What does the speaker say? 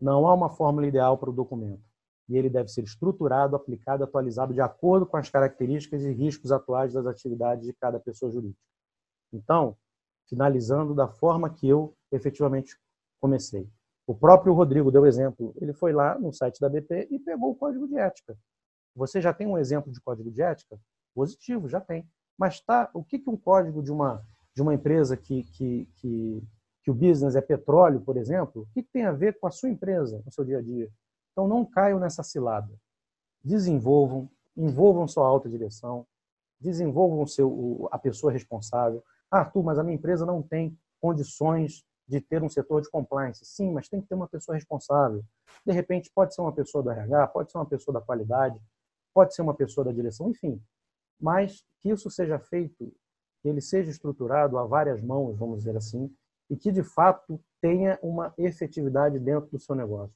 Não há uma fórmula ideal para o documento. E ele deve ser estruturado, aplicado, atualizado de acordo com as características e riscos atuais das atividades de cada pessoa jurídica. Então, finalizando da forma que eu efetivamente comecei. O próprio Rodrigo deu exemplo. Ele foi lá no site da BP e pegou o código de ética. Você já tem um exemplo de código de ética? Positivo, já tem. Mas tá, o que, que um código de uma, de uma empresa que, que, que, que o business é petróleo, por exemplo, o que, tem a ver com a sua empresa, no seu dia a dia? Então não caiam nessa cilada. Desenvolvam, envolvam sua alta direção, desenvolvam seu, a pessoa responsável. Ah, Arthur, mas a minha empresa não tem condições de ter um setor de compliance. Sim, mas tem que ter uma pessoa responsável. De repente, pode ser uma pessoa do RH, pode ser uma pessoa da qualidade, pode ser uma pessoa da direção, enfim. Mas que isso seja feito, que ele seja estruturado a várias mãos, vamos dizer assim, e que de fato tenha uma efetividade dentro do seu negócio.